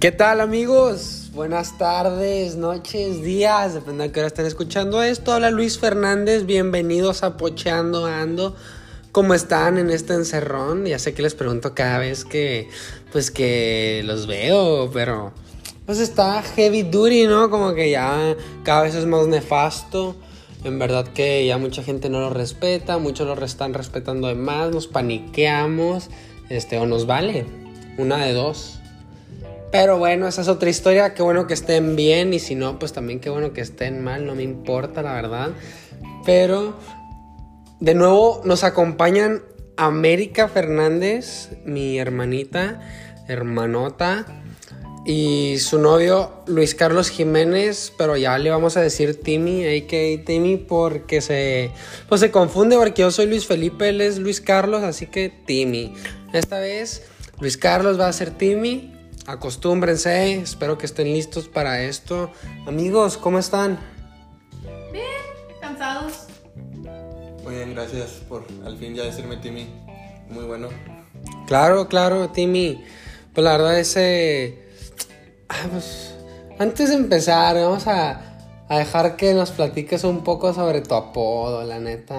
¿Qué tal amigos? Buenas tardes, noches, días, depende de qué hora estén escuchando esto. Hola Luis Fernández, bienvenidos a Pocheando Ando. ¿Cómo están en este encerrón? Ya sé que les pregunto cada vez que, pues que los veo, pero pues está heavy duty, ¿no? Como que ya cada vez es más nefasto. En verdad que ya mucha gente no lo respeta, muchos lo están respetando de más, nos paniqueamos, este, o nos vale, una de dos. Pero bueno, esa es otra historia, qué bueno que estén bien y si no, pues también qué bueno que estén mal, no me importa la verdad. Pero de nuevo nos acompañan América Fernández, mi hermanita, hermanota, y su novio Luis Carlos Jiménez, pero ya le vamos a decir Timmy, a.k.a. Timmy, porque se, pues se confunde, porque yo soy Luis Felipe, él es Luis Carlos, así que Timmy. Esta vez Luis Carlos va a ser Timmy, acostúmbrense, espero que estén listos para esto. Amigos, ¿cómo están? Bien, cansados. Muy bien, gracias por al fin ya decirme Timmy. Muy bueno. Claro, claro, Timmy. Pues la verdad ese... Ah, pues, antes de empezar, vamos a, a dejar que nos platiques un poco sobre tu apodo, la neta.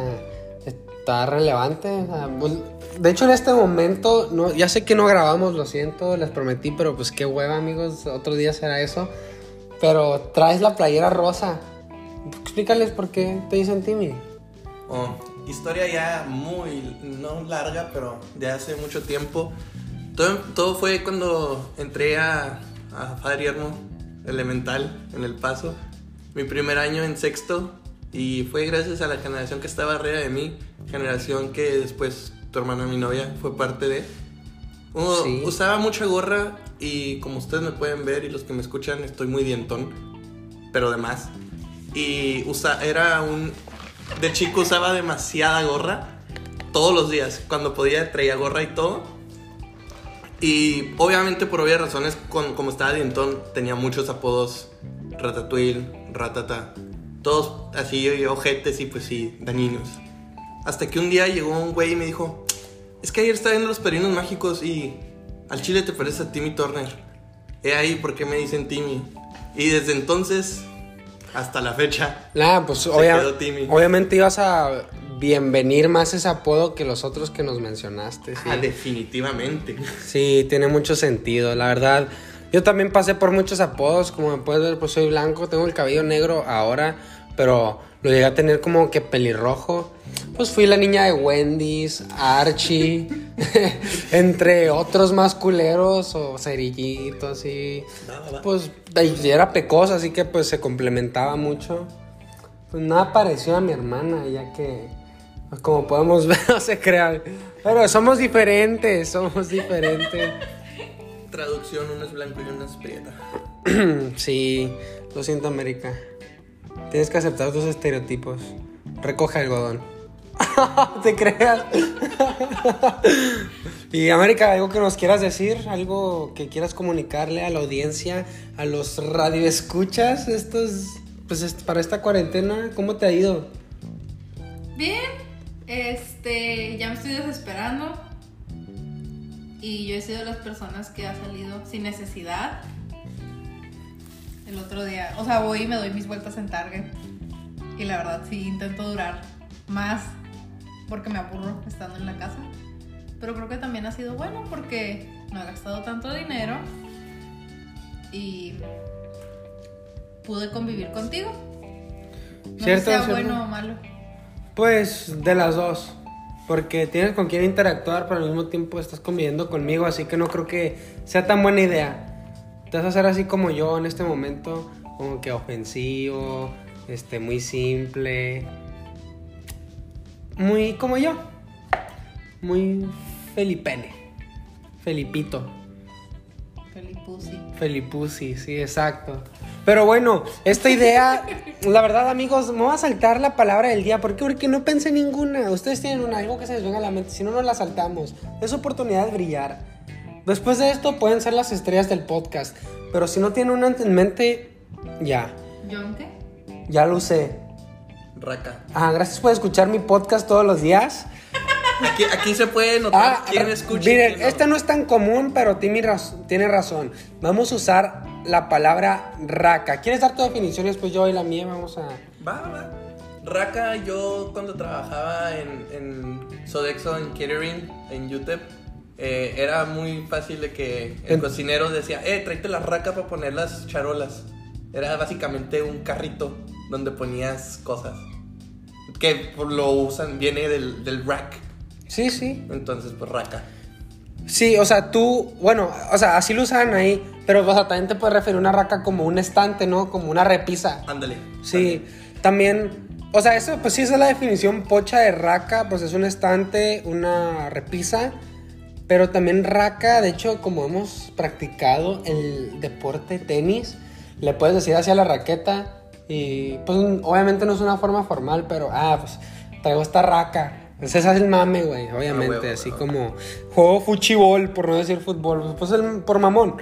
Está relevante. pues, de hecho, en este momento, no, ya sé que no grabamos, lo siento, les prometí, pero pues qué hueva, amigos. Otro día será eso. Pero traes la playera rosa. Explícales por qué te dicen Timmy. Oh, historia ya muy, no larga, pero de hace mucho tiempo. Todo, fue cuando entré a, a Fadrierno Elemental en El Paso. Mi primer año en sexto. Y fue gracias a la generación que estaba arriba de mí. Generación que después tu hermana, mi novia, fue parte de. Uno Sí. Usaba mucha gorra y como ustedes me pueden ver y los que me escuchan, estoy muy dientón. Pero de más. Y usa, era un... De chico usaba demasiada gorra. Todos los días. Cuando podía traía gorra y todo. Y obviamente por obvias razones, con, como estaba dientón, tenía muchos apodos. Ratatouille, Ratata. Todos así ojetes y pues sí, dañinos. Hasta que un día llegó un güey y me dijo, es que ayer estaba viendo los perinos mágicos y al chile te parece a Timmy Turner. He ahí por qué me dicen Timmy. Y desde entonces, hasta la fecha, Nah, pues obvia- quedó Timmy. obviamente ibas a bienvenir más ese apodo que los otros que nos mencionaste. Sí. ah, definitivamente. Sí, tiene mucho sentido, la verdad. Yo también pasé por muchos apodos, como me puedes ver, pues soy blanco, tengo el cabello negro ahora, pero lo llegué a tener como que pelirrojo. Pues fui la niña de Wendy's, Archie, entre otros más culeros o cerillitos va. pues era pecosa, así que pues se complementaba mucho. Pues nada parecido a mi hermana, ya que pues, como podemos ver no se crea. Pero somos diferentes, somos diferentes. Traducción, uno es blanco y uno es prieta. sí, lo siento América. Tienes que aceptar tus estereotipos. Recoge algodón. Te creas. y América, algo que nos quieras decir, algo que quieras comunicarle a la audiencia, a los radioescuchas, estos, pues est- para esta cuarentena, ¿cómo te ha ido? Bien, este, ya me estoy desesperando. Y yo he sido de las personas que ha salido sin necesidad. El otro día, o sea, voy y me doy mis vueltas en Target. Y la verdad sí intento durar más porque me aburro estando en la casa. Pero creo que también ha sido bueno porque no he gastado tanto dinero y pude convivir contigo. No Cierto, sé sea bueno o malo. Pues de las dos. Porque tienes con quién interactuar, pero al mismo tiempo estás conviviendo conmigo, así que no creo que sea tan buena idea. Te vas a hacer así como yo en este momento, como que ofensivo, este, muy simple. Muy como yo. Muy felipene. Felipito. Felipusi. Felipusi, sí, exacto. Pero bueno, esta idea, la verdad, amigos, me voy a saltar la palabra del día. ¿Por qué? Porque no pensé ninguna. Ustedes tienen una, algo que se les venga a la mente. Si no, no la saltamos. Es oportunidad de brillar. Después de esto pueden ser las estrellas del podcast. Pero si no tienen una en mente, ya. ¿John qué? Ya lo sé. Raca. Ah, gracias por escuchar mi podcast todos los días. Aquí, aquí se puede notar Ah, quién escucha. miren, quién no. este no es tan común, pero tiene, raz- tiene razón. Vamos a usar la palabra raca. ¿Quieres dar tu definición y después yo y la mía? Vamos a. Va, va, va. Raka, yo cuando trabajaba en, en Sodexo, en catering, en UTEP, eh, era muy fácil de que el En- cocinero decía, eh, tráete la raca para poner las charolas. Era básicamente un carrito donde ponías cosas. Que lo usan, viene del, del rack. Sí, sí. Entonces, pues raca. Sí, o sea, tú, bueno, o sea, así lo usaban ahí, pero o sea, también te puedes referir a una raca como un estante, ¿no? Como una repisa. Ándale. Sí, también, o sea, eso, pues sí, esa es la definición pocha de raca, pues es un estante, una repisa, pero también raca, de hecho, como hemos practicado el deporte tenis, le puedes decir hacia la raqueta y, pues, obviamente no es una forma formal, pero, ah, pues, traigo esta raca. Ese es el mame, güey, obviamente, huevo, así como juego fuchibol, por no decir fútbol, pues el- por mamón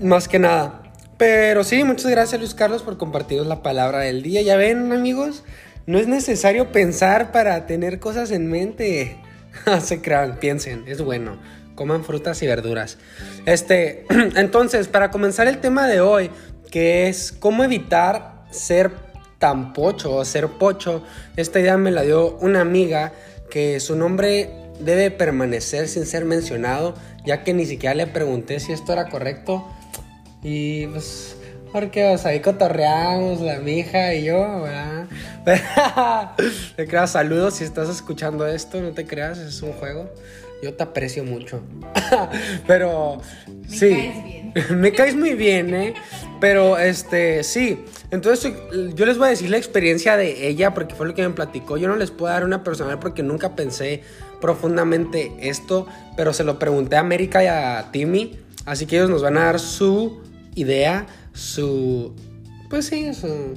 más que nada. Pero sí, muchas gracias Luis Carlos por compartirnos la palabra del día. Ya ven amigos, no es necesario pensar para tener cosas en mente. Se crean, piensen, es bueno. Coman frutas y verduras. Este, entonces, para comenzar el tema de hoy, que es cómo evitar ser tan pocho o ser pocho, esta idea me la dio una amiga que su nombre debe permanecer sin ser mencionado, ya que ni siquiera le pregunté si esto era correcto. Y pues, porque o sea, ahí cotorreamos, la mija y yo, ¿verdad? te creas, saludos si estás escuchando esto, no te creas, es un juego. Yo te aprecio mucho. Pero, Me sí. caes bien. Me caes muy bien, ¿eh? Pero, este, sí. Entonces, yo les voy a decir la experiencia de ella porque fue lo que me platicó. Yo no les puedo dar una personal porque nunca pensé profundamente esto, pero se lo pregunté a América y a Timmy. Así que ellos nos van a dar su idea, su. Pues sí, su,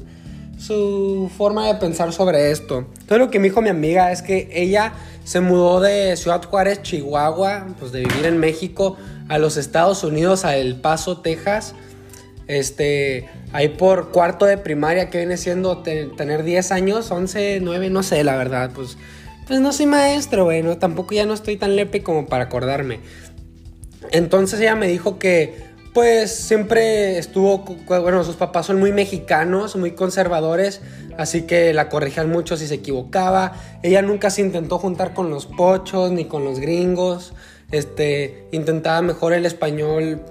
su forma de pensar sobre esto. Todo lo que me dijo mi amiga es que ella se mudó de Ciudad Juárez, Chihuahua, pues de vivir en México, a los Estados Unidos, a El Paso, Texas. Este, ahí por cuarto de primaria, que viene siendo te- tener 10 años, 11, 9, no sé, la verdad, pues, pues no soy maestro, güey, ¿no? tampoco ya no estoy tan lepe como para acordarme. Entonces ella me dijo que pues siempre estuvo, bueno, sus papás son muy mexicanos, muy conservadores, así que la corregían mucho si se equivocaba. Ella nunca se intentó juntar con los pochos ni con los gringos. Este, intentaba mejor el español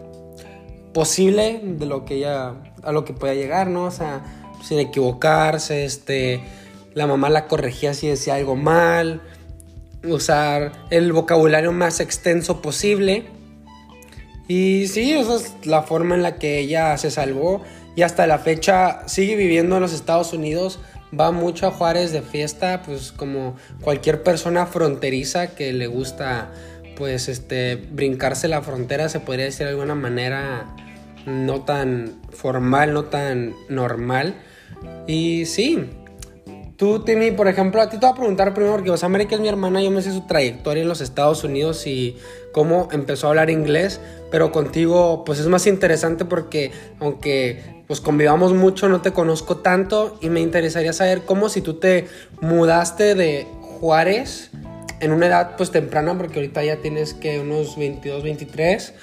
posible de lo que ella a lo que podía llegar, ¿no? O sea, sin equivocarse, este, la mamá la corregía si decía algo mal, usar el vocabulario más extenso posible. Y sí, esa es la forma en la que ella se salvó y hasta la fecha sigue viviendo en los Estados Unidos. Va mucho a Juárez de fiesta, pues como cualquier persona fronteriza que le gusta, pues este, brincarse la frontera, se podría decir de alguna manera no tan formal, no tan normal. Y sí, Tú, Timmy, por ejemplo, a ti te voy a preguntar primero, porque pues, América es mi hermana, yo me sé su trayectoria en los Estados Unidos y cómo empezó a hablar inglés, pero contigo pues es más interesante porque aunque pues convivamos mucho, no te conozco tanto y me interesaría saber cómo si tú te mudaste de Juárez en una edad pues temprana, porque ahorita ya tienes que unos 22, 23.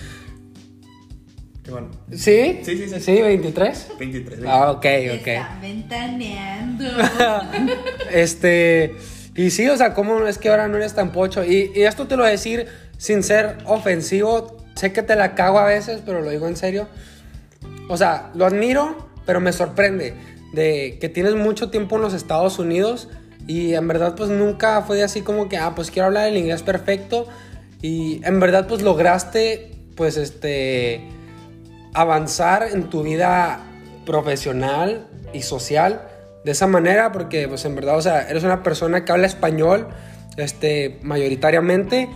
Bueno. ¿Sí? Sí, sí, sí. ¿Sí, 23? 23. Ah, ok, ok. Están ventaneando. Este, y sí, o sea, ¿cómo es que ahora no eres tan pocho? Y, y esto te lo voy a decir sin ser ofensivo. Sé que te la cago a veces, pero lo digo en serio. O sea, lo admiro, pero me sorprende de que tienes mucho tiempo en los Estados Unidos y en verdad pues nunca fue así como que, ah, pues quiero hablar el inglés perfecto y en verdad pues lograste pues este avanzar en tu vida profesional y social de esa manera porque pues en verdad, o sea, eres una persona que habla español este mayoritariamente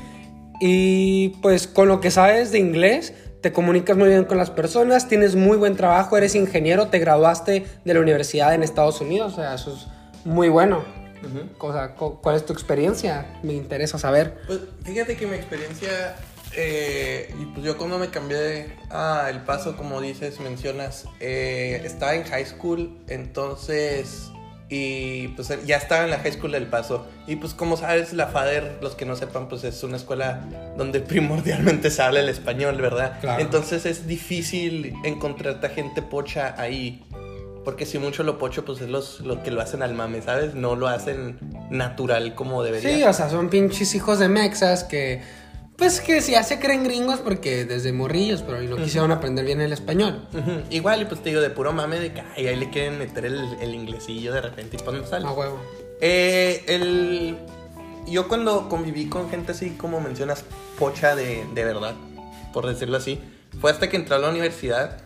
y pues con lo que sabes de inglés te comunicas muy bien con las personas, tienes muy buen trabajo, eres ingeniero, te graduaste de la universidad en Estados Unidos, o sea, eso es muy bueno. Ujú. O sea, cu- ¿cuál es tu experiencia? Me interesa saber. Pues fíjate que mi experiencia, eh, y pues yo cuando me cambié a El Paso, como dices, mencionas, eh, estaba en high school, entonces Y pues ya estaba en la High School del Paso. Y pues como sabes, la FADER, los que no sepan, pues es una escuela donde primordialmente se habla el español, ¿verdad? Claro. Entonces es difícil encontrarte a gente pocha ahí. Porque si mucho lo pocho, pues es los, lo que lo hacen al mame, ¿sabes? No lo hacen natural como debería. Sí, o sea, son pinches hijos de mexas que, pues que ya se creen gringos porque desde morrillos, pero no quisieron aprender bien el español. Igual, y pues te digo, de puro mame, de que ay, ahí le quieren meter el, el inglesillo de repente y pues no sale. A huevo. Eh, el... Yo cuando conviví con gente así como mencionas, pocha de, de verdad, por decirlo así, fue hasta que entré a la universidad,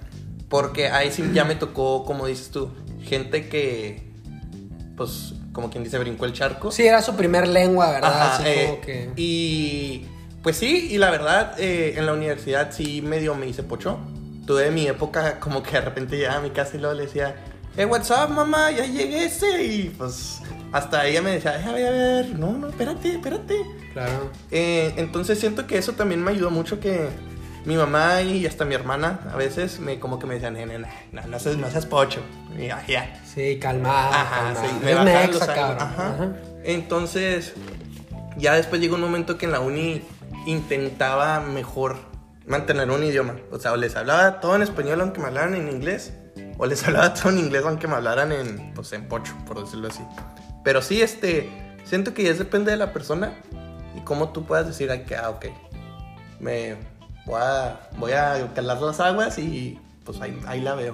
porque ahí sí ya me tocó, como dices tú, gente que, pues, como quien dice, brincó el charco. Sí, era su primer lengua, ¿verdad? Ajá, Así eh, como que... Y pues sí, y la verdad, eh, en la universidad sí medio me hice pocho. Tuve mi época como que de repente llegaba a mi casa y luego le decía, eh, what's up, mamá, ya llegué ese. Y pues hasta ella me decía, "Eh, a ver, no, no, espérate, espérate. Claro. Eh, entonces siento que eso también me ayudó mucho que mi mamá y hasta mi hermana a veces me como que me decían, "Nene, no, no, no seas, no seas pocho. Y ya, ya. Sí, calmado. Ajá, calmado. sí, me bajaban los cabrón. Ajá. Ajá. Entonces, ya después llegó un momento que en la uni intentaba mejor mantener un idioma. O sea, o les hablaba todo en español aunque me hablaran en inglés, o les hablaba todo en inglés aunque me hablaran en, pues, en pocho, por decirlo así. Pero sí, este, siento que ya depende de la persona y cómo tú puedas decir, "Ay, que, ah, ok, me voy a, voy a calar las aguas y pues ahí, ahí la veo.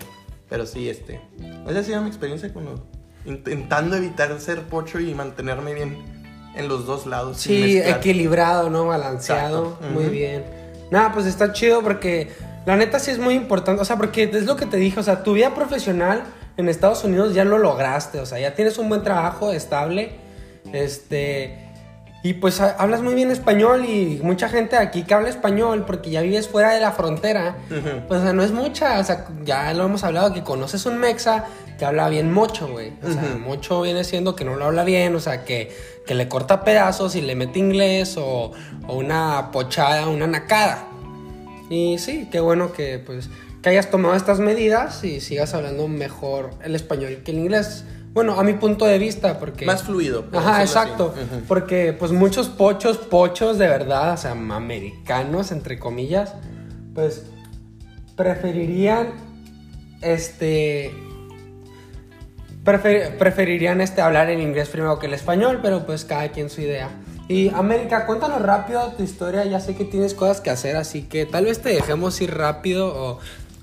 Pero sí, este, esa ha sido mi experiencia cuando intentando evitar ser pocho y mantenerme bien en los dos lados. Sí, equilibrado, ¿no? Balanceado. Muy bien. Nada, pues está chido porque la neta sí es muy importante. O sea, porque es lo que te dije. O sea, tu vida profesional en Estados Unidos ya lo lograste. O sea, ya tienes un buen trabajo estable. Este. Y pues ha- hablas muy bien español y mucha gente aquí que habla español porque ya vives fuera de la frontera, pues o sea, no es mucha, o sea, ya lo hemos hablado que conoces un mexa que habla bien mocho, güey. O sea, mocho viene siendo que no lo habla bien, o sea, que, que le corta pedazos y le mete inglés o, o una pochada, una nacada. Y sí, qué bueno que pues que hayas tomado estas medidas y sigas hablando mejor el español que el inglés. Bueno, a mi punto de vista, porque... Más fluido. Ajá, exacto. Porque pues muchos pochos, pochos de verdad, o sea, americanos, entre comillas, pues preferirían, este, prefer- preferirían este, hablar el inglés primero que el español, pero pues cada quien su idea. Y América, cuéntanos rápido tu historia, ya sé que tienes cosas que hacer, así que tal vez te dejemos ir rápido o...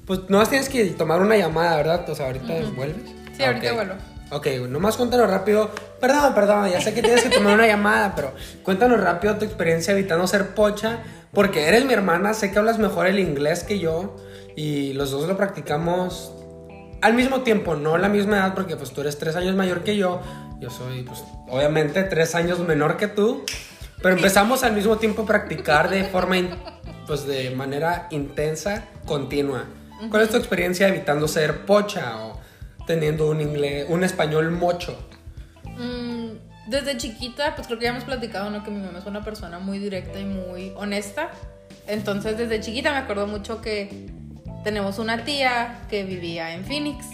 Pues nomás tienes que tomar una llamada, ¿verdad? O sea, ahorita vuelves. Sí, ahorita Ok. vuelvo. Ok, nomás cuéntanos rápido. Perdón, perdón, ya sé que tienes que tomar una llamada, pero cuéntanos rápido tu experiencia evitando ser pocha, porque eres mi hermana, sé que hablas mejor el inglés que yo y los dos lo practicamos al mismo tiempo, no la misma edad, porque pues tú eres tres años mayor que yo, yo soy pues obviamente tres años menor que tú, pero empezamos al mismo tiempo a practicar de forma, pues de manera intensa, continua. ¿Cuál es tu experiencia evitando ser pocha teniendo un inglés, un español mocho? Mm, desde chiquita, pues creo que ya hemos platicado, ¿no? Que mi mamá es una persona muy directa y muy honesta. Entonces, desde chiquita me acuerdo mucho que tenemos una tía que vivía en Phoenix.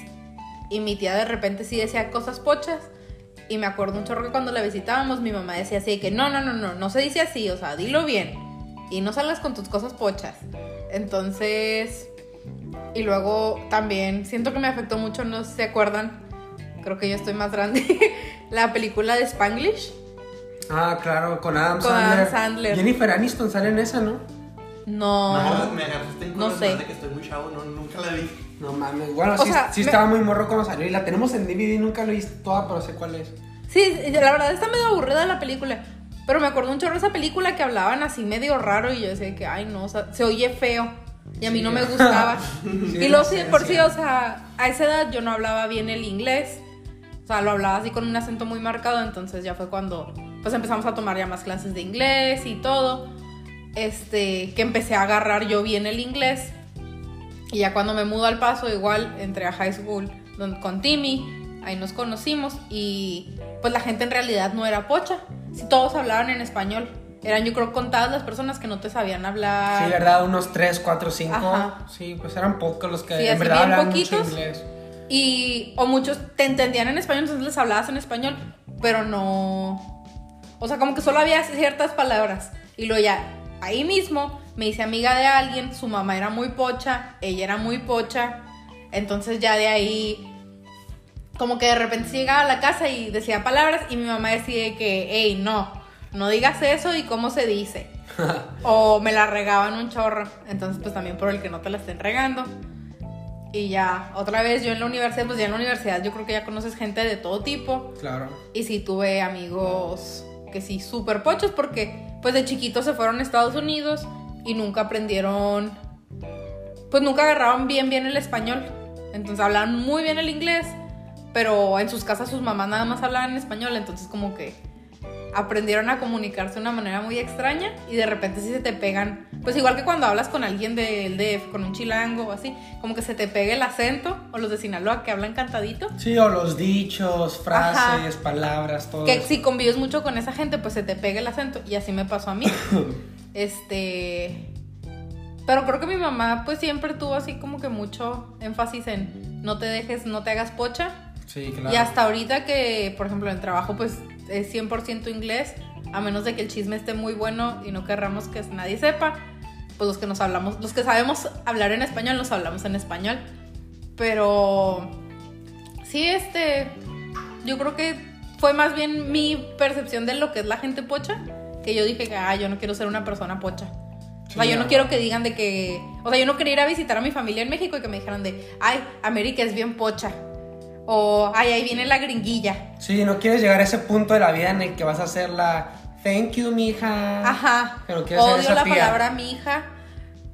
Y mi tía de repente sí decía cosas pochas. Y me acuerdo un chorro que cuando la visitábamos, mi mamá decía así: que no, no, no, no, no se dice así, o sea, dilo bien. Y no salgas con tus cosas pochas. Entonces. Y luego también siento que me afectó mucho, no sé si se acuerdan, creo que yo estoy más grande, la película de Spanglish. Ah, claro, con Adam Con Sandler. Adam Sandler. Jennifer Aniston sale en esa, ¿no? No. No, me agarraste en No sé. de que estoy muy chavo, no, nunca la vi. No mames. Bueno, O sí, sea, sí me- estaba muy morro cuando salió y la tenemos en DVD, nunca lo he visto toda, pero sé cuál es. Sí, la verdad está medio aburrida la película. Pero me acuerdo un chorro de esa película que hablaban así medio raro y yo decía que, ay, no, o sea, se oye feo. Y a mí no me gustaba. Sí, y no sí, por sí. o sea, a esa edad yo no hablaba bien el inglés. O sea, lo hablaba así con un acento muy marcado. Entonces ya fue cuando pues empezamos a tomar ya más clases de inglés y todo. Este, que empecé a agarrar yo bien el inglés. Y ya cuando me mudo al paso, igual entré a high school con Timmy, ahí nos conocimos y pues la gente en realidad no era pocha, si todos hablaban en español. Eran yo creo contadas las personas que no te sabían hablar. Sí, ¿verdad? Unos 3, 4, 5. Ajá. Sí, pues eran pocos los que Sí, en verdad hablaban poquitos. mucho inglés. Y, o muchos te entendían en español, entonces les hablabas en español, pero no. O sea, como que solo había ciertas palabras. Y luego ya, ahí mismo, me hice amiga de alguien, su mamá era muy pocha, ella era muy pocha. Entonces ya de ahí, como que de repente llegaba a la casa y decía palabras y mi mamá decía que, hey, no, no digas eso y cómo se dice. o me la regaban un chorro. Entonces, pues también por el que no te la estén regando. Y ya, otra vez yo en la universidad, pues ya en la universidad yo creo que ya conoces gente de todo tipo. Claro. Y sí tuve amigos que sí, súper pochos, porque pues de chiquitos se fueron a Estados Unidos y nunca aprendieron, pues nunca agarraron bien bien el español. Entonces hablaban muy bien el inglés, pero en sus casas sus mamás nada más hablaban español, entonces como que aprendieron a comunicarse de una manera muy extraña y de repente sí se te pegan, pues igual que cuando hablas con alguien del DF, con un chilango o así, como que se te pega el acento, o los de Sinaloa que hablan cantadito. Sí, o los dichos, frases, palabras, todo. Que si convives mucho con esa gente, pues se te pega el acento y así me pasó a mí. este... Pero creo que mi mamá pues siempre tuvo así como que mucho énfasis en no te dejes, no te hagas pocha. Sí, claro. Y hasta ahorita que, por ejemplo, en el trabajo pues es 100% inglés, a menos de que el chisme esté muy bueno y no querramos que nadie sepa, pues los que nos hablamos, los que sabemos hablar en español, nos hablamos en español. Pero sí, este, yo creo que fue más bien mi percepción de lo que es la gente pocha, que yo dije que, ah, yo no quiero ser una persona pocha. o sea, yo no quiero que digan de que, o sea, yo no quería ir a visitar a mi familia en México y que me dijeran de, ay, América es bien pocha. O, ay, ahí viene la gringuilla. Sí, no quieres llegar a ese punto de la vida en el que vas a hacer la thank you, mija. Ajá. Pero quieres Odio esa la tía. palabra mi hija.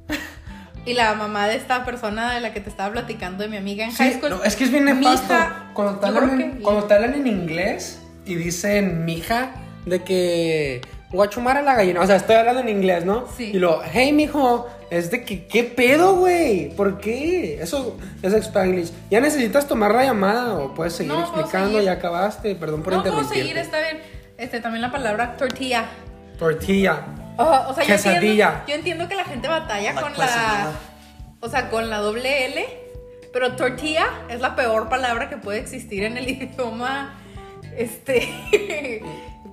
y la mamá de esta persona de la que te estaba platicando de mi amiga en Sí, high school. no, es que es bien nefasto. Mija, Cuando te, hablan que- cuando te hablan en inglés y dicen mija, de que guachumara la gallina. O sea, estoy hablando en inglés, ¿no? Sí. Y lo, hey, mijo, es de que, ¿qué pedo, güey? ¿Por qué? Eso es Spanglish. ¿Ya necesitas tomar la llamada o puedes seguir No, explicando? seguir. Ya acabaste, perdón por no puedo interrumpirte. seguir, está bien. Este, también la palabra tortilla. Tortilla. Oh, o sea, yo entiendo, yo entiendo que la gente batalla La con quesadilla. la. O sea, con la doble L. Pero tortilla es la peor palabra que puede existir en el idioma. Este.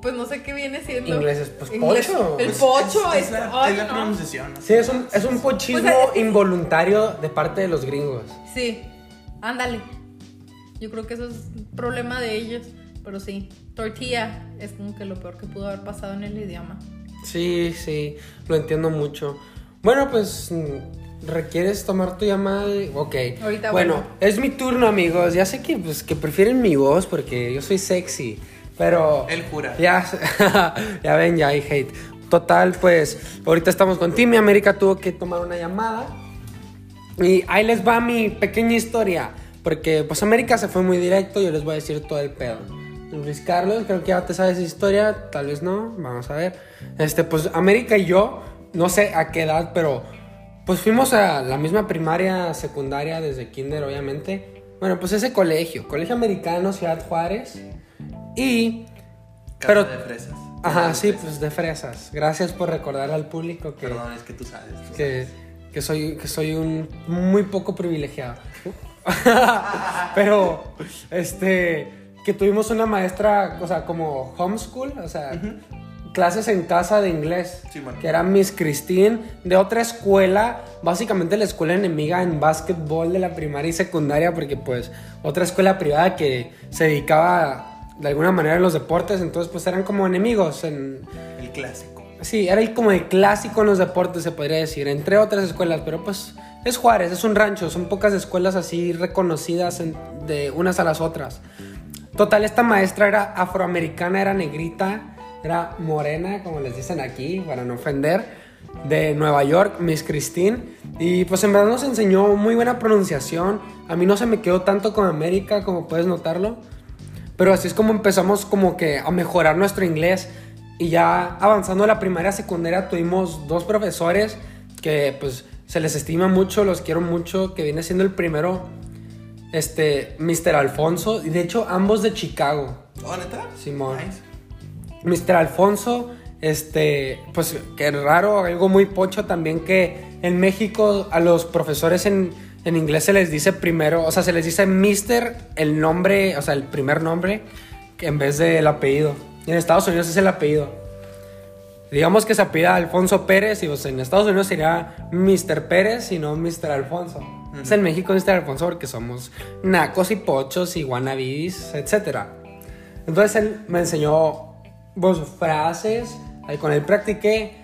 Pues no sé qué viene siendo. Inglés es, pues, Inglés- pocho. El Pues, pocho es, es. es la, ay, es la no. pronunciación. Sí, es un, es un pochismo Pues, eh, involuntario de parte de los gringos. Sí, ándale. Yo creo que eso es un problema de ellos. Pero sí, tortilla es como que lo peor que pudo haber pasado en el idioma. Sí, sí, lo entiendo mucho. Bueno, pues requieres tomar tu llamada. Ok. Ahorita bueno, vuelvo. es mi turno, amigos. Ya sé que, pues, que prefieren mi voz porque yo soy sexy. Pero. Él jura. Ya, ya ven, ya hay hate. Total, pues, ahorita estamos con Timmy. América tuvo que tomar una llamada. Y ahí les va mi pequeña historia. Porque, pues, América se fue muy directo. Yo les voy a decir todo el pedo. Luis Carlos, creo que ya te sabes esa historia. Tal vez no. Vamos a ver. Este, pues, América y yo, no sé a qué edad, pero. Pues fuimos a la misma primaria, secundaria, desde kinder, obviamente. Bueno, pues ese colegio, Colegio Americano, Ciudad Juárez. Y Pero- de fresas. Ajá, De sí, fresas. pues de fresas. Gracias por recordar al público que, Perdón, es que tú sabes. tú que, que soy, que soy un muy poco privilegiado. Pero, este, que tuvimos una maestra, o sea, como homeschool, o sea, clases en casa de inglés, Sí, bueno. que era Miss Christine, de otra escuela, básicamente la escuela enemiga en básquetbol de la primaria y secundaria, porque pues otra escuela privada que se dedicaba de alguna manera a los deportes, entonces pues eran como enemigos en. El clásico. Sí, era el- como el clásico en los deportes, se podría decir, entre otras escuelas, pero pues es Juárez, es un rancho, son pocas escuelas así reconocidas en- de unas a las otras. Total, esta maestra era afroamericana, era negrita, era morena, como les dicen aquí, para no ofender, de Nueva York, Miss Christine, y pues en verdad nos enseñó muy buena pronunciación. A mí no se me quedó tanto con América, como puedes notarlo. Pero así es como empezamos como que a mejorar nuestro inglés. Y ya avanzando a la primaria secundaria tuvimos dos profesores que pues se les estima mucho, los quiero mucho, que viene siendo el primero, este, Mr. Alfonso, y de hecho ambos de Chicago. ¿Oh, neta? Simón. Nice. Mr. Alfonso, este, pues que raro, algo muy pocho también que en México a los profesores en, En inglés se les dice primero, o sea, se les dice Mister el nombre, o sea, el primer nombre, en vez del apellido. Y en Estados Unidos es el apellido. Digamos que se apellida Alfonso Pérez y pues en Estados Unidos sería Mr. Pérez y no Mr. Alfonso. Es en México Mr. Alfonso porque somos nacos y pochos y wannabes, etc. Entonces él me enseñó pues, frases, ahí con él practiqué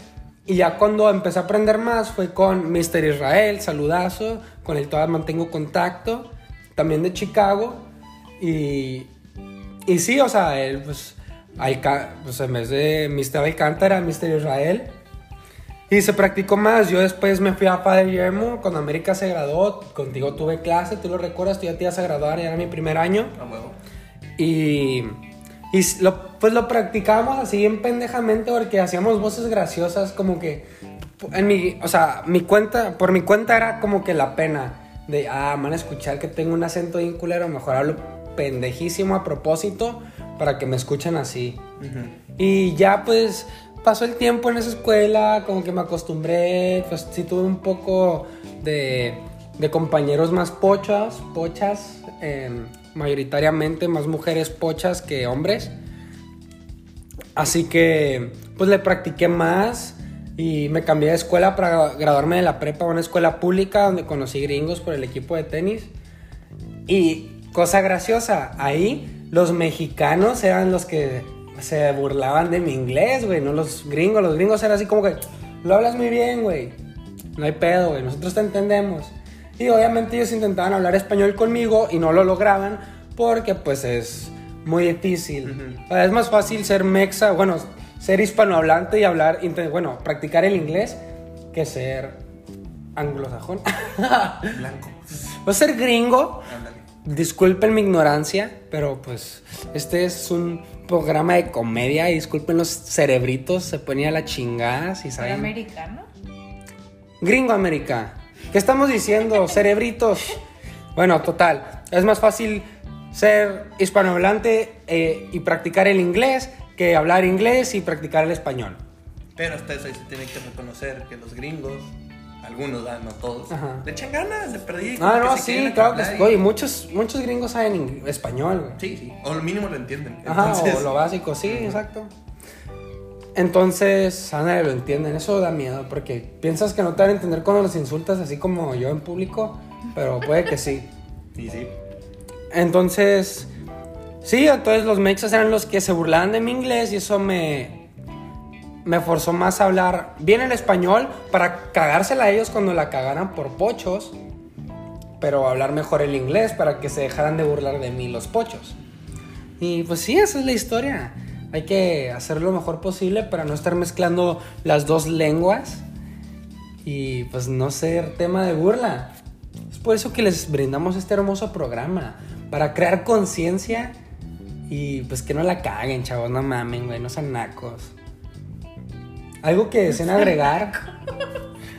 y ya cuando empecé a aprender más fue con Mr. Israel, saludazo, con él todavía mantengo contacto, también de Chicago. Y, y sí, o sea, él pues, Alca- pues en vez de Mr. Alcántara, Mr. Israel. Y se practicó más. Yo después me fui a Padre Guillermo cuando América se graduó. Contigo tuve clase, tú lo recuerdas, tú ya te ibas a graduar, ya era mi primer año. A huevo. Y, y lo, pues lo practicábamos así bien pendejamente porque hacíamos voces graciosas como que en mi, o sea, mi cuenta, por mi cuenta era como que la pena de, ah, van a escuchar que tengo un acento bien culero, mejor hablo pendejísimo a propósito para que me escuchen así. Y ya pues pasó el tiempo en esa escuela, como que me acostumbré, pues sí tuve un poco de, de compañeros más pochas, pochas, em, mayoritariamente más mujeres pochas que hombres. Así que pues le practiqué más y me cambié de escuela para graduarme de la prepa a una escuela pública donde conocí gringos por el equipo de tenis. Y cosa graciosa, ahí los mexicanos eran los que se burlaban de mi inglés, güey, no los gringos. Los gringos eran así como que, lo hablas muy bien, güey. No hay pedo, güey, nosotros te entendemos. Y obviamente ellos intentaban hablar español conmigo y no lo lograban porque pues es muy difícil. O sea, es más fácil ser mexa, bueno, ser hispanohablante y hablar, bueno, practicar el inglés que ser anglosajón. Blanco. Pues ser gringo, Ándale. disculpen mi ignorancia, pero pues este es un programa de comedia y disculpen los cerebritos, se ponía la chingada si ¿Soy saben. americano? Gringo América. ¿Qué estamos diciendo? Cerebritos. Bueno, total. Es más fácil ser hispanohablante eh, y practicar el inglés que hablar inglés y practicar el español. Pero hasta eso ahí se tiene que reconocer que los gringos, algunos, ah, no todos, Ajá. le echan ganas de perder. Ah, no, sí, claro que sí. Oye, muchos, muchos gringos saben español, güey. Sí, sí. O lo mínimo lo entienden. Ajá, Entonces, o lo básico, sí, exacto. Entonces, a nadie lo entienden. Eso da miedo porque piensas que no te van a entender cuando los insultas, así como yo en público, pero puede que sí. Sí, sí. Entonces, sí, entonces los mexas eran los que se burlaban de mi inglés y eso me, me forzó más a hablar bien el español para cagársela a ellos cuando la cagaran por pochos, pero hablar mejor el inglés para que se dejaran de burlar de mí los pochos. Y pues sí, esa es la historia. Hay que hacer lo mejor posible para no estar mezclando las dos lenguas y pues no ser tema de burla. Es por eso que les brindamos este hermoso programa, para crear conciencia y pues que no la caguen, chavos, no mamen, güey, no sean nacos. Algo que deseen agregar.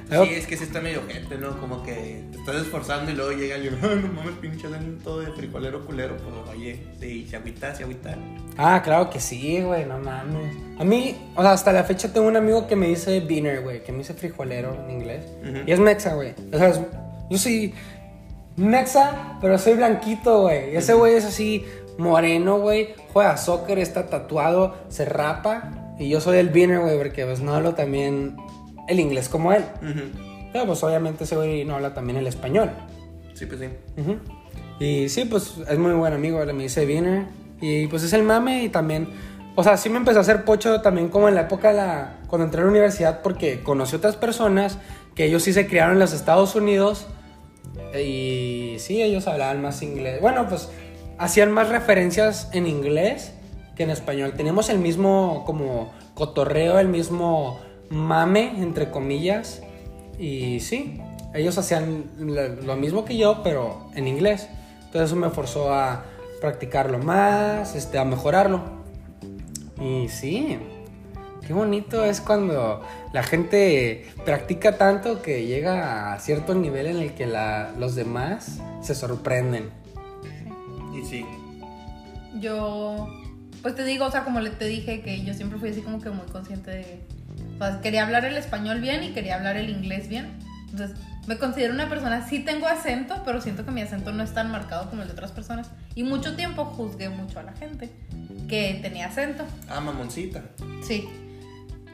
Sí, es que sí está medio gente, ¿no? Como que te estás esforzando y luego llega alguien, "Ay, no mames, pinche todo de frijolero culero. Pues oye, sí, se agüita, se agüita. Ah, claro que sí, güey, no mames. A mí, o sea, hasta la fecha tengo un amigo que me dice beaner, güey, que me dice frijolero en inglés. Ujú. Y es mexa, güey. O sea, yo soy mexa, pero soy blanquito, güey. Y ese güey es así, moreno, güey. Juega soccer, está tatuado, se rapa. Y yo soy el beaner, güey, porque pues no hablo también el inglés como él. Pero pues obviamente ese güey no habla también el español. Sí, pues sí. Ujú. Y sí, pues es muy buen amigo, le me dice Viner. Y pues es el mame y también, o sea, sí me empezó a hacer pocho también como en la época de la, cuando entré a la universidad porque conocí otras personas que ellos sí se criaron en los Estados Unidos y sí, ellos hablaban más inglés. Bueno, pues hacían más referencias en inglés que en español. Teníamos el mismo como cotorreo, el mismo mame, entre comillas. Y sí, ellos hacían lo mismo que yo, pero en inglés. Entonces eso me forzó a practicarlo más, este, a mejorarlo. Y sí, qué bonito es cuando la gente practica tanto que llega a cierto nivel en el que la- los demás se sorprenden. Y sí. Yo, pues te digo, o sea, como le te dije, que yo siempre fui así como que muy consciente de... O sea, quería hablar el español bien y quería hablar el inglés bien. Entonces, Me considero una persona, sí tengo acento, pero siento que mi acento no es tan marcado como el de otras personas. Y mucho tiempo juzgué mucho a la gente que tenía acento. Ah, mamoncita. Sí.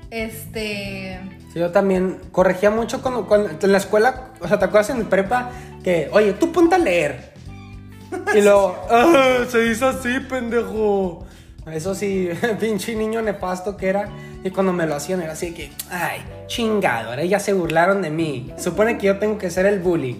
Este. Sí, yo también corregía mucho cuando, cuando- en la escuela, o sea, ¿te acuerdas en prepa que, oye, tú ponte a leer? Y luego, "Ah, se dice así, pendejo. Eso sí, pinche niño nefasto que era. Y cuando me lo hacían era así de que, ay, chingado, ahora ya se burlaron de mí. Supone que yo tengo que ser el bully.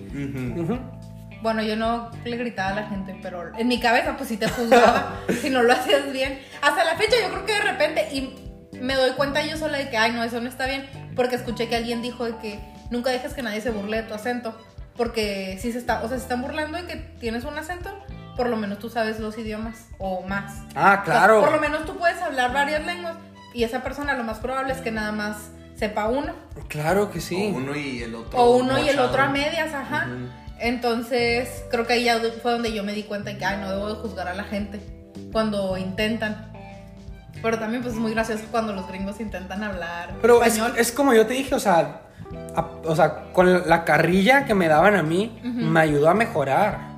Bueno, yo no le gritaba a la gente, pero en mi cabeza, pues sí te juzgaba si no lo hacías bien. Hasta la fecha, yo creo que de repente, y me doy cuenta yo sola de que, ay, no, eso no está bien, porque escuché que alguien dijo de que nunca dejes que nadie se burle de tu acento, porque si se está, o sea, se están burlando de que tienes un acento, por lo menos tú sabes los idiomas o más. Ah, O sea, claro. por lo menos tú puedes hablar varias lenguas y esa persona lo más probable es que nada más sepa uno. Claro que O sí. uno y el otro. O uno y el mochado. otro a medias, ajá. Ujú. Entonces, creo que ahí ya fue donde yo me di cuenta de que, ay, no debo de juzgar a la gente cuando intentan. Pero también, pues, es muy gracioso cuando los gringos intentan hablar Pero es, español. es como yo te dije, o sea, a- o sea, con la carrilla que me daban a mí, me ayudó a mejorar.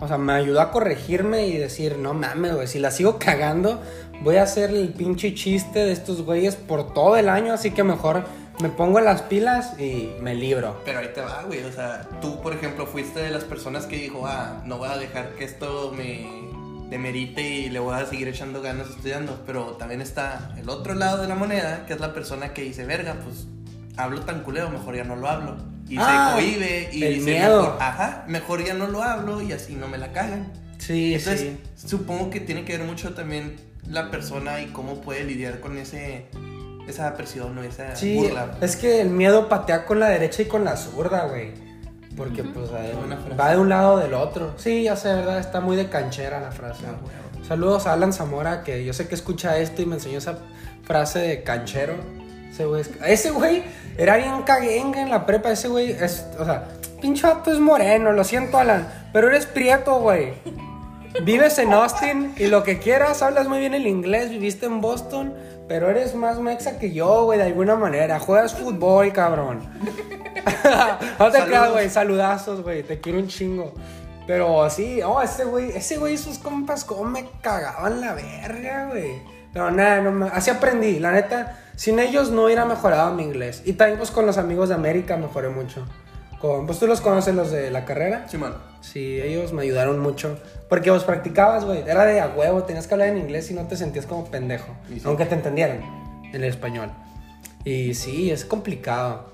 O sea, me ayudó a corregirme y decir, no mames, güey, si la sigo cagando, voy a hacer el pinche chiste de estos güeyes por todo el año, así que mejor me pongo las pilas y me libro. Pero ahí te va, güey. O sea, tú, por ejemplo, fuiste de las personas que dijo, ah, no voy a dejar que esto me demerite y le voy a seguir echando ganas estudiando. Pero también está el otro lado de la moneda, que es la persona que dice, verga, pues hablo tan culero, mejor ya no lo hablo. Y Ah, se cohibe y dice, miedo. mejor, ajá, mejor ya no lo hablo y así no me la cagan. Sí, Entonces, sí. supongo que tiene que ver mucho también la persona y cómo puede lidiar con ese esa presión o esa Sí, burla. es que el miedo patea con la derecha y con la zurda, güey. Porque pues eh, Buena frase. va de un lado o del otro. Sí, ya sé, ¿verdad? Está muy de canchera la frase. Ah. Saludos a Alan Zamora, que yo sé que escucha esto y me enseñó esa frase de canchero. Ese güey, es- ese güey era bien caguenga en la prepa. Ese güey es, o sea, pinche vato es moreno, lo siento, Alan, pero eres prieto, güey. Vives en Austin y lo que quieras, hablas muy bien el inglés, viviste en Boston, pero eres más mexa que yo, güey, de alguna manera. Juegas fútbol, cabrón. no te creas, güey, saludazos, güey, te quiero un chingo. Pero sí, oh, ese güey, ese güey y sus compas, cómo me cagaban la verga, güey. Pero nada, no me- así aprendí, la neta, sin ellos no hubiera mejorado mi inglés. Y también pues con los amigos de América mejoré mucho. Con, pues tú los conoces los de la carrera. Simón. Sí, ellos me ayudaron mucho. Porque vos practicabas, güey. Era de a huevo, tenías que hablar en inglés y no te sentías como pendejo. Sí. Aunque te entendieran en el español. Y sí, es complicado.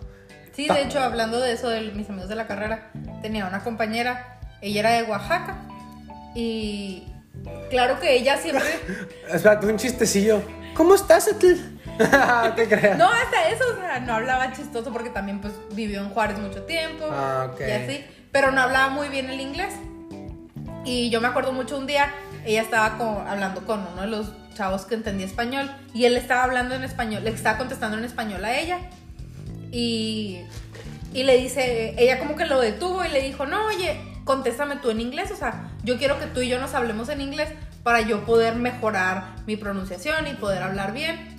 Sí, de hecho, hablando de eso de mis amigos de la carrera, tenía una compañera, ella era de Oaxaca y claro que ella siempre... Espérate, un chistecillo. ¿Cómo estás, Etl? te creas. No, hasta eso, o sea, no hablaba chistoso porque también pues vivió en Juárez mucho tiempo Ah, y así, pero no hablaba muy bien el inglés. Y yo me acuerdo mucho un día, ella estaba como hablando con uno de los chavos que entendía español y él estaba hablando en español, le estaba contestando en español a ella y, y le dice, ella como que lo detuvo y le dijo, no, oye, contéstame tú en inglés, o sea, yo quiero que tú y yo nos hablemos en inglés para yo poder mejorar mi pronunciación y poder hablar bien.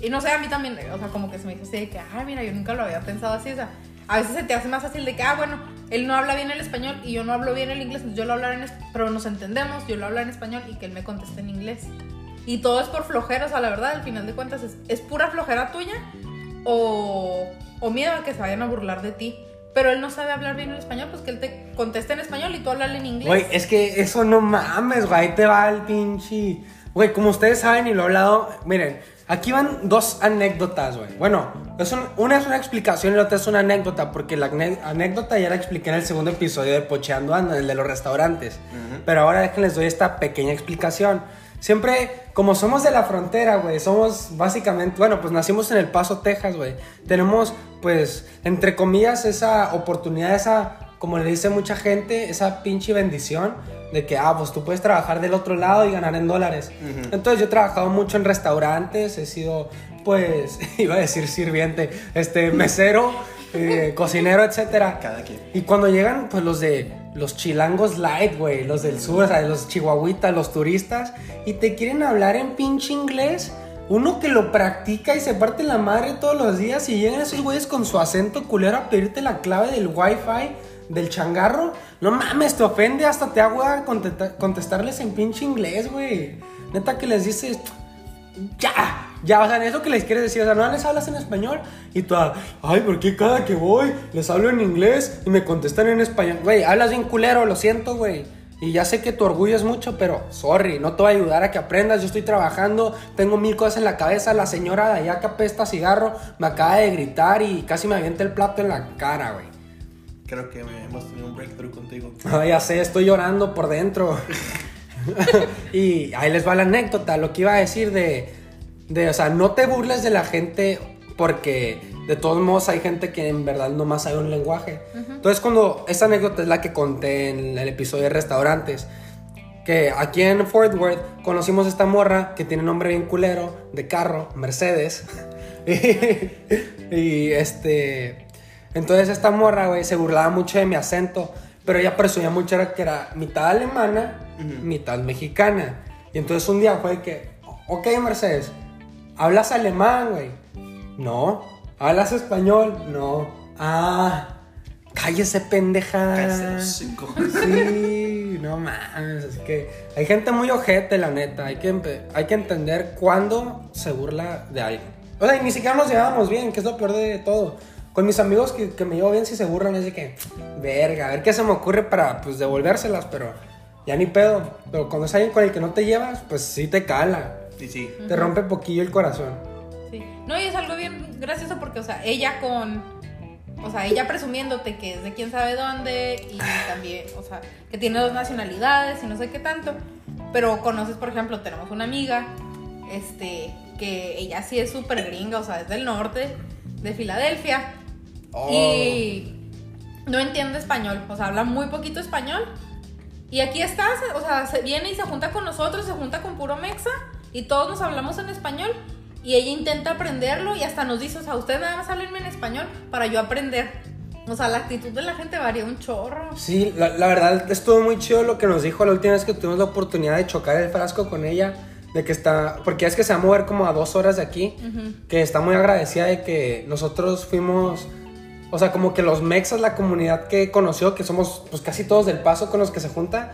Y no sé, a mí también, o sea, como que se me dijo así de que, ay, mira, yo nunca lo había pensado así, o sea, a veces se te hace más fácil de que, ah, bueno, él no habla bien el español y yo no hablo bien el inglés, yo lo hablo en español, pero nos entendemos, yo lo hablo en español y que él me conteste en inglés. Y todo es por flojera, o sea, la verdad, al final de cuentas es, pura flojera tuya o, o miedo a que se vayan a burlar de ti. Pero él no sabe hablar bien el español, pues que él te conteste en español y tú hablarle en inglés. Güey, es que eso no mames, güey. Ahí te va el pinche. Güey, como ustedes saben y lo he hablado, miren, aquí van dos anécdotas, güey. Bueno, es un- una es una explicación y la otra es una anécdota, porque la anécdota ya la expliqué en el segundo episodio de Pocheando Ando, el de los restaurantes. Pero ahora déjenles doy esta pequeña explicación. Siempre, como somos de la frontera, güey, somos básicamente, bueno, pues nacimos en El Paso, Texas, güey. Tenemos, pues, entre comillas, esa oportunidad, esa, como le dice mucha gente, esa pinche bendición de que, ah, pues tú puedes trabajar del otro lado y ganar en dólares. Entonces yo he trabajado mucho en restaurantes, he sido, pues, iba a decir sirviente, este, mesero, eh, cocinero, etcétera. Cada quien. Y cuando llegan, pues los de los chilangos light, güey, los del sur, o sea, los chihuahuitas, los turistas, y te quieren hablar en pinche inglés, uno que lo practica y se parte la madre todos los días y llegan esos güeyes con su acento culero a pedirte la clave del wifi del changarro. No mames, te ofende, hasta te hago contestarles en pinche inglés, güey. Neta que les dices, ya, ya, o sea, eso que les quieres decir, o sea, no les hablas en español y tú, ay, ¿por qué cada que voy les hablo en inglés y me contestan en español? Güey, hablas bien culero, lo siento, güey. Y ya sé que tu orgullo es mucho, pero sorry, no te voy a ayudar a que aprendas. Yo estoy trabajando, tengo mil cosas en la cabeza. La señora de allá que apesta cigarro me acaba de gritar y casi me avienta el plato en la cara, güey. Creo que me- hemos tenido un breakthrough contigo. Ah, ya sé, estoy llorando por dentro. y ahí les va la anécdota, lo que iba a decir de, de, o sea, no te burles de la gente porque de todos modos hay gente que en verdad nomás sabe un lenguaje. Entonces cuando, esta anécdota es la que conté en el episodio de restaurantes, que aquí en Fort Worth conocimos esta morra que tiene nombre bien culero, de carro, Mercedes. y este... Entonces esta morra, güey, se burlaba mucho de mi acento, pero ella presumía mucho era que era mitad alemana, mitad mexicana. Y entonces un día fue que, ok Mercedes, ¿hablas alemán, güey? No. ¿Hablas español? No. Ah, cállese pendeja. Cállese los hocico. Sí, no mames, es que hay gente muy ojete, la neta. Hay que, hay que entender cuándo se burla de alguien. O sea, y ni siquiera nos llevábamos bien, que es lo peor de todo. Con mis amigos que, que me llevo bien, si se burlan, es de que, verga, a ver qué se me ocurre para, pues, devolvérselas, pero ya ni pedo. Pero cuando es alguien con el que no te llevas, pues sí te cala. Y sí. Te rompe poquillo el corazón. Sí. No, y es algo bien gracioso porque, o sea, ella con. O sea, ella presumiéndote que es de quién sabe dónde y también, o sea, que tiene dos nacionalidades y no sé qué tanto. Pero conoces, por ejemplo, tenemos una amiga, este, que ella sí es súper gringa, o sea, es del norte, de Filadelfia. Oh. Y no entiende español, o sea, habla muy poquito español. Y aquí está, o sea, se viene y se junta con nosotros, se junta con puro mexa y todos nos hablamos en español. Y ella intenta aprenderlo y hasta nos dice, o sea, ustedes nada más háblenme en español para yo aprender. O sea, la actitud de la gente varía un chorro. Sí, la, la verdad estuvo muy chido lo que nos dijo la última vez que tuvimos la oportunidad de chocar el frasco con ella. De que está, porque es que se va a mover como a dos horas de aquí. Que está muy agradecida de que nosotros fuimos, o sea, como que los mexas, la comunidad que conoció, que somos pues casi todos del paso con los que se junta.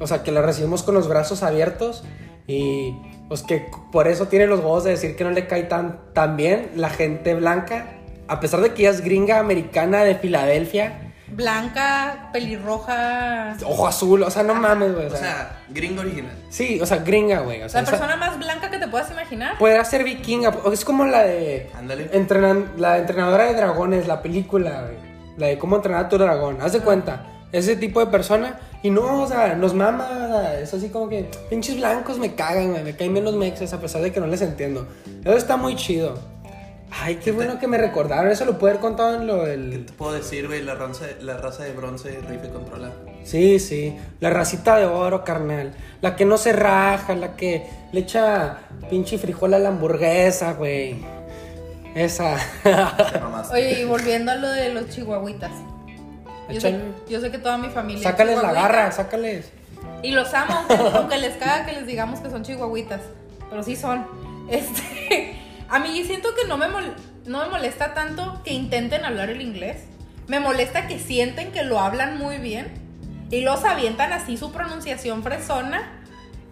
O sea, que la recibimos con los brazos abiertos. Y pues que por eso tiene los huevos de decir que no le cae tan, tan bien la gente blanca. A pesar de que ella es gringa americana de Filadelfia. Blanca, pelirroja. Ojo azul, o sea, no mames, güey. O O sea, sea, gringo original. sí, o sea, gringa, güey. O sea, La persona más blanca que te puedas imaginar. podrá ser vikinga. Es como la de. Ándale. entrenan- la entrenadora de dragones, la película, güey. La de cómo entrenar a tu dragón. Haz de cuenta. Ese tipo de persona. Y no, o sea, nos mama. o sea, Es así como que. Pinches blancos me cagan, güey. Me caen bien los mexes a pesar de que no les entiendo. Eso está muy chido. Ay, qué bueno que me recordaron. Eso lo pude haber contado en lo ¿Qué del. te puedo decir, güey? La raza, la raza de bronce rife controla. Sí, sí. La racita de oro, carnal. La que no se raja, la que le echa pinche frijol a la hamburguesa, güey. Esa. Oye, y volviendo a lo de los chihuahuitas. Yo sé, Échale. yo sé que toda mi familia. es sácales la garra, sácales. Y los amo, aunque, aunque les caga que les digamos que son chihuahuitas. Pero sí son. Este. A mí siento que no me, mol- no me molesta tanto que intenten hablar el inglés. Me molesta que sienten que lo hablan muy bien. Y los avientan así su pronunciación fresona.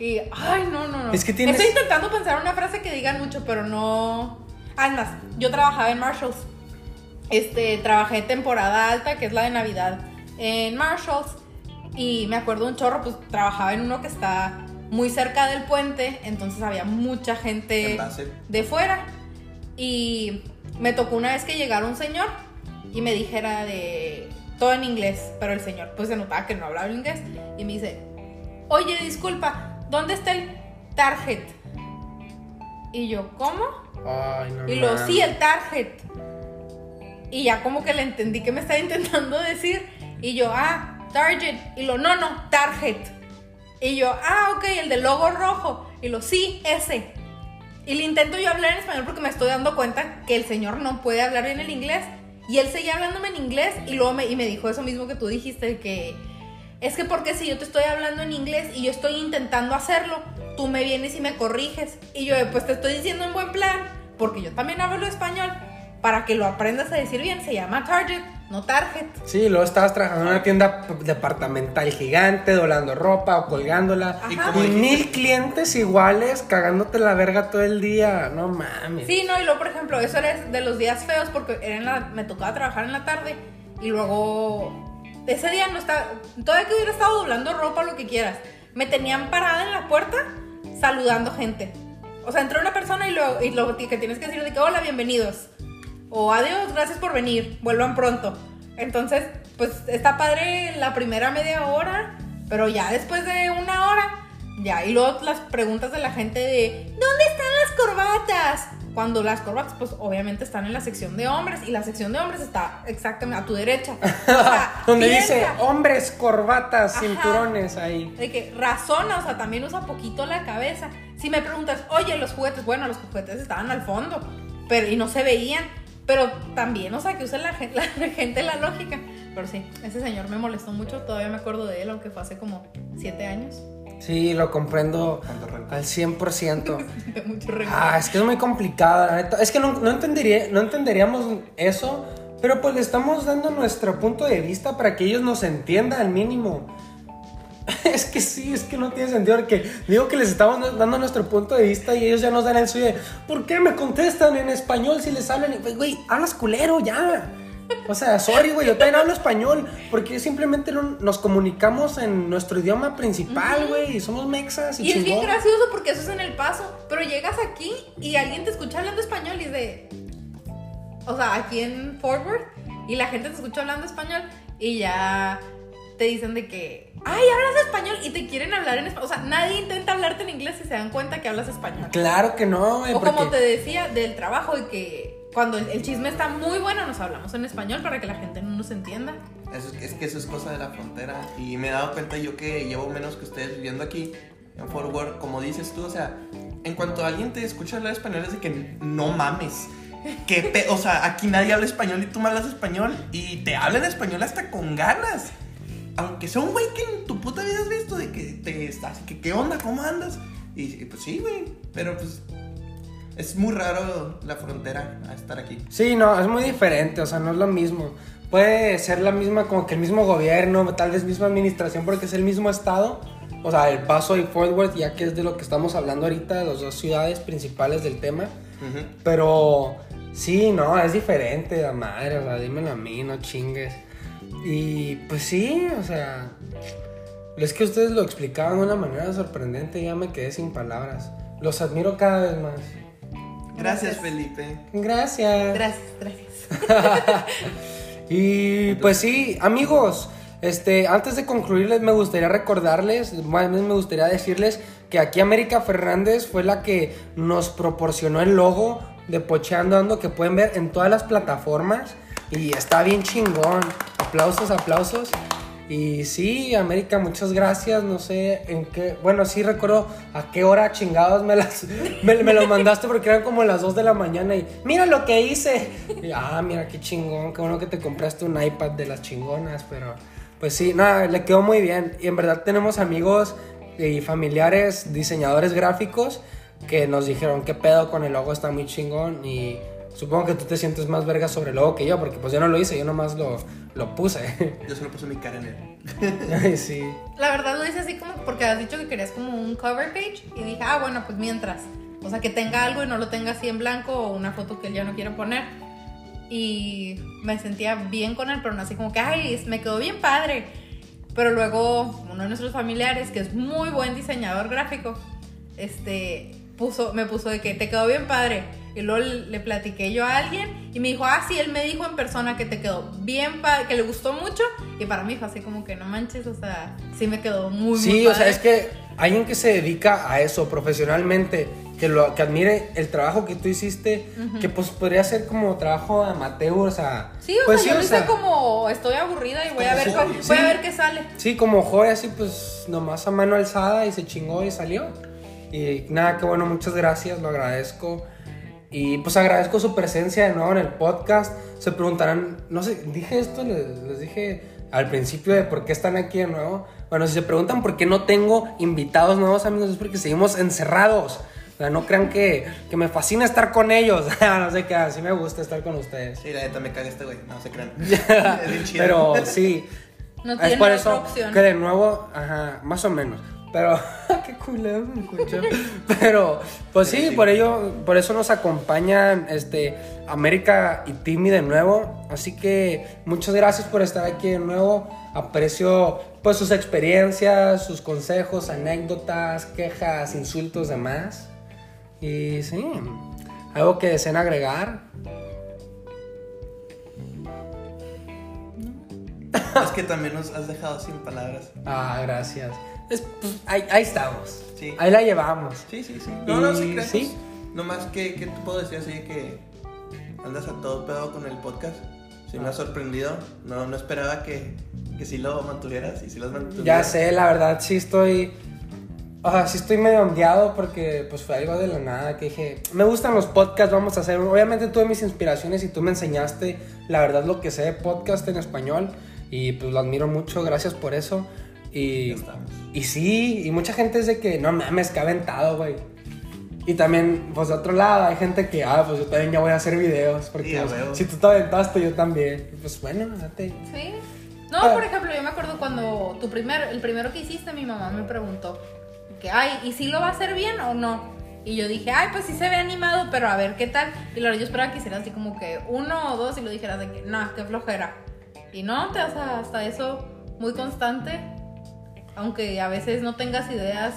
Y. Ay, no, no, no. Es que tienes- Estoy intentando pensar una frase que digan mucho, pero no. Además, yo trabajaba en Marshalls. Este, trabajé temporada alta, que es la de Navidad, en Marshalls. Y me acuerdo un chorro, pues trabajaba en uno que está muy cerca del puente, entonces había mucha gente de fuera. Y me tocó una vez que llegara un señor y me dijera de todo en inglés, pero el señor pues se notaba que no hablaba inglés y me dice, oye, disculpa, ¿dónde está el target? Y yo, ¿cómo? Ay, no. Y lo, sí, el target. Y ya como que le entendí que me estaba intentando decir. Y yo, ah, target. Y lo, no, no, target. Y yo, ah, ok, el del logo rojo. Y lo, sí, ese. Y le intento yo hablar en español porque me estoy dando cuenta que el señor no puede hablar bien el inglés. Y él seguía hablándome en inglés y luego me, y me dijo eso mismo que tú dijiste, que es que porque si yo te estoy hablando en inglés y yo estoy intentando hacerlo, tú me vienes y me corriges. Y yo, pues te estoy diciendo en buen plan, porque yo también hablo español, para que lo aprendas a decir bien. Se llama Target, no Target. Sí, luego estabas trabajando en una tienda departamental gigante, doblando ropa o colgándola. Ajá. Y, como mil clientes iguales cagándote la verga todo el día. No mames. Sí, no, y luego, por ejemplo, eso era de los días feos porque era en la, me tocaba trabajar en la tarde y luego ese día no estaba, todavía que hubiera estado doblando ropa o lo que quieras, me tenían parada en la puerta saludando gente. O sea, entró una persona y lo, y lo que tienes que decir de que hola, bienvenidos. O adiós, gracias por venir, vuelvan pronto. Entonces, pues está padre la primera media hora, pero ya después de una hora, ya. Y luego las preguntas de la gente de, ¿dónde están las corbatas? Cuando las corbatas, pues obviamente están en la sección de hombres y la sección de hombres está exactamente a tu derecha. O sea, Donde piensa. dice hombres, corbatas, Ajá. cinturones ahí. De que razona, o sea, también usa poquito la cabeza. Si me preguntas, oye, los juguetes, bueno, los juguetes estaban al fondo, pero y no se veían. Pero también, o sea, que use la, gen- la gente la lógica. Pero sí, ese señor me molestó mucho, todavía me acuerdo de él, aunque fue hace como siete años. Sí, lo comprendo al 100%. De mucho rencor. Ah, es que es muy complicado, la neta. Es que no, no, entendería, no entenderíamos eso, pero pues le estamos dando nuestro punto de vista para que ellos nos entiendan al mínimo. Es que sí, es que no tiene sentido porque digo que les estamos dando nuestro punto de vista y ellos ya nos dan el suyo de ¿por qué me contestan en español si les hablan? Güey, Güey, hablas culero ya. O sea, sorry, güey, yo también hablo español porque simplemente no- nos comunicamos en nuestro idioma principal, güey, y somos mexas y, Y es bien gracioso porque eso es en el paso. Pero llegas aquí y alguien te escucha hablando español y es de. O sea, aquí en Forward y la gente te escucha hablando español y ya te dicen de que. ¡Ay, hablas español! Y te quieren hablar en español. O sea, nadie intenta hablarte en inglés y se dan cuenta que hablas español. Claro que no, güey, O como porque- te decía del trabajo y que cuando el, el chisme está muy bueno nos hablamos en español para que la gente no nos entienda. Eso es, es que eso es cosa de la frontera. Y me he dado cuenta yo que llevo menos que ustedes viviendo aquí en Fort Worth, como dices tú, o sea, en cuanto alguien te escucha hablar español es de que no mames. Que o sea, aquí nadie habla español y tú me hablas español y te hablan español hasta con ganas. Aunque sea un güey que en tu puta vida has visto de que te estás, que qué onda, cómo andas. Y, y pues sí, güey, pero pues es muy raro la frontera a estar aquí. Sí, no, es muy diferente, o sea, no es lo mismo. Puede ser la misma, como que el mismo gobierno, tal vez misma administración, porque es el mismo estado. O sea, El Paso y Fort Worth, ya que es de lo que estamos hablando ahorita, las dos ciudades principales del tema. Ujú. Pero sí, no, es diferente, la madre, o sea, dímelo a mí, no chingues. Y pues sí, o sea, es que ustedes lo explicaban de una manera sorprendente, ya me quedé sin palabras. Los admiro cada vez más. Gracias, Felipe. Gracias. Gracias, gracias. Y pues sí, amigos, este, antes de concluirles me gustaría recordarles, más bien me gustaría decirles que aquí América Fernández fue la que nos proporcionó el logo de Pocheando Ando que pueden ver en todas las plataformas y está bien chingón. Aplausos, aplausos. Y sí, América, muchas gracias. No sé en qué. Bueno, sí recuerdo a qué hora chingados me las. Me, me lo mandaste porque eran como las 2 de la mañana y. ¡Mira lo que hice! Y, ah, mira qué chingón. Qué bueno que te compraste un iPad de las chingonas, pero. Pues sí, nada, le quedó muy bien. Y en verdad tenemos amigos y familiares, diseñadores gráficos, que nos dijeron qué pedo con el logo, está muy chingón. Y supongo que tú te sientes más verga sobre el logo que yo, porque pues yo no lo hice, yo nomás lo, lo puse. Yo solo puse mi cara en él. Ay, sí. La verdad lo hice así como porque has dicho que querías como un cover page y dije, ah, bueno, pues mientras. O sea, que tenga algo y no lo tenga así en blanco o una foto que él ya no quiere poner. Y me sentía bien con él, pero no así como que, ay, me quedó bien padre. Pero luego uno de nuestros familiares, que es muy buen diseñador gráfico, este, puso, me puso de que te quedó bien padre. Y luego le platiqué yo a alguien y me dijo, ah, sí, él me dijo en persona que te quedó bien que le gustó mucho. Y para mí fue así como que no manches, o sea, sí me quedó muy, Sí, muy o sea, es que alguien que se dedica a eso profesionalmente, que lo que admire el trabajo que tú hiciste, que pues podría ser como trabajo amateur, o sea, Sí, o pues sea, yo o lo hice como estoy aburrida y voy a ver, cuál- hobby, voy a sí. ver qué sale. Sí, como joven así pues nomás a mano alzada y se chingó y salió. Y nada, que bueno, muchas gracias, lo agradezco. Y pues agradezco su presencia de nuevo en el podcast. Se preguntarán, no sé, dije esto, les, les dije al principio de por qué están aquí de nuevo. Bueno, si se preguntan por qué no tengo invitados nuevos, amigos, es porque seguimos encerrados. O sea, no crean que, que me fascina estar con ellos. no sé qué, así me gusta estar con ustedes. Sí, la neta me caga este güey, no se crean. Es bien chido. Pero sí. No es por otra eso opción. que de nuevo, ajá, más o menos. Pero, qué culero me escucho. Pero, pues sí. por ello, por eso nos acompañan este América y Timmy de nuevo. Así que muchas gracias por estar aquí de nuevo. Aprecio pues sus experiencias, sus consejos, anécdotas, quejas, insultos, demás. Y sí, algo que deseen agregar. Es que también nos has dejado sin palabras. Ah, gracias. Es- pues, ahí, ahí estamos. Sí. Ahí la llevamos. Sí, sí, sí. No, no, Y sí, crees. sí. Nomás que, que te puedo decir así que andas a todo pedo con el podcast. Sí, me ha sorprendido. No, no esperaba que, que sí lo mantuvieras y sí lo has mantenido. Ya sé, la verdad sí estoy. O sea, sí estoy medio ondeado porque pues fue algo de la nada que dije, me gustan los podcasts, vamos a hacer. Obviamente tuve mis inspiraciones y tú me enseñaste la verdad lo que sé de podcast en español y pues lo admiro mucho, gracias por eso. Y, y sí, y mucha gente es de que no mames, que ha aventado, güey. Y también, pues de otro lado, hay gente que, ah, pues yo también ya voy a hacer videos. Porque Sí, pues, si tú te aventaste, yo también. Y, Pues bueno, date. Sí. No, Ah. por ejemplo, yo me acuerdo cuando tu primer, el primero que hiciste, mi mamá me preguntó que, ay, ¿y si lo va a hacer bien o no? Y yo dije, ay, pues sí se ve animado, pero a ver qué tal. Y luego yo esperaba que hicieras así como que uno o dos y lo dijeras de que, no, qué flojera. Y no, te hace hasta eso muy constante. Aunque a veces no tengas ideas,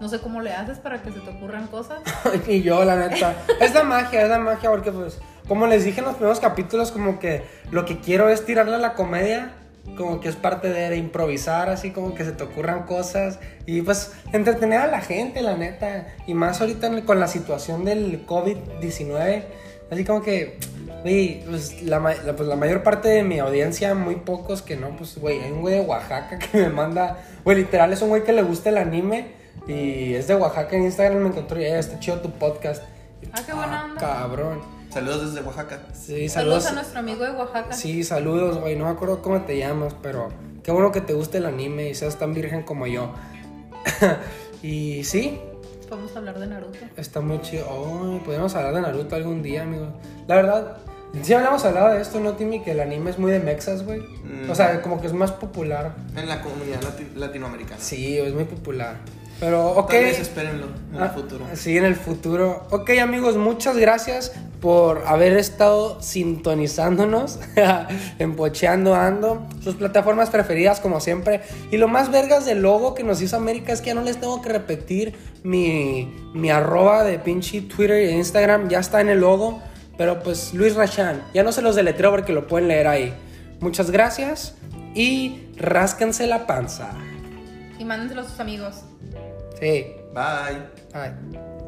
no sé cómo le haces para que se te ocurran cosas. y yo, la neta. es la magia, es la magia, porque pues, como les dije en los primeros capítulos, como que lo que quiero es tirarle a la comedia. Como que es parte de, improvisar, así como que se te ocurran cosas. Y pues entretener a la gente, la neta. Y más ahorita con la situación del COVID-19. Así como que, güey, pues la, ma- la- pues la mayor parte de mi audiencia, muy pocos que no, pues, güey, hay un güey de Oaxaca que me manda, güey, literal es un güey que le gusta el anime y es de Oaxaca en Instagram me encontró y "Eh, está chido tu podcast. Ah, qué buena onda. Cabrón. Saludos desde Oaxaca. Sí, Saludos saludos. a nuestro amigo de Oaxaca. Sí, saludos, güey, no me acuerdo cómo te llamas, pero qué bueno que te guste el anime y seas tan virgen como yo. y sí, Vamos a hablar de Naruto. Está muy chido. Oh, podríamos hablar de Naruto algún día, amigo. La verdad, sí habíamos hablado de esto, ¿no, Timmy? Que el anime es muy de mexas, güey. Mm. O sea, como que es más popular. En la comunidad lati- latinoamericana. Sí, es muy popular. Pero, ok. Tal vez espérenlo en el Ah, futuro. Sí, en el futuro. Ok, amigos, muchas gracias por haber estado sintonizándonos en Pocheando Ando. Sus plataformas preferidas, como siempre. Y lo más vergas del logo que nos hizo América es que ya no les tengo que repetir mi, mi arroba de pinche Twitter e Instagram. Ya está en el logo. Pero pues Luis Rachán, ya no se los deletreo porque lo pueden leer ahí. Muchas gracias y rásquense la panza. Y mándenselo a sus amigos. Sí. Bye. Bye.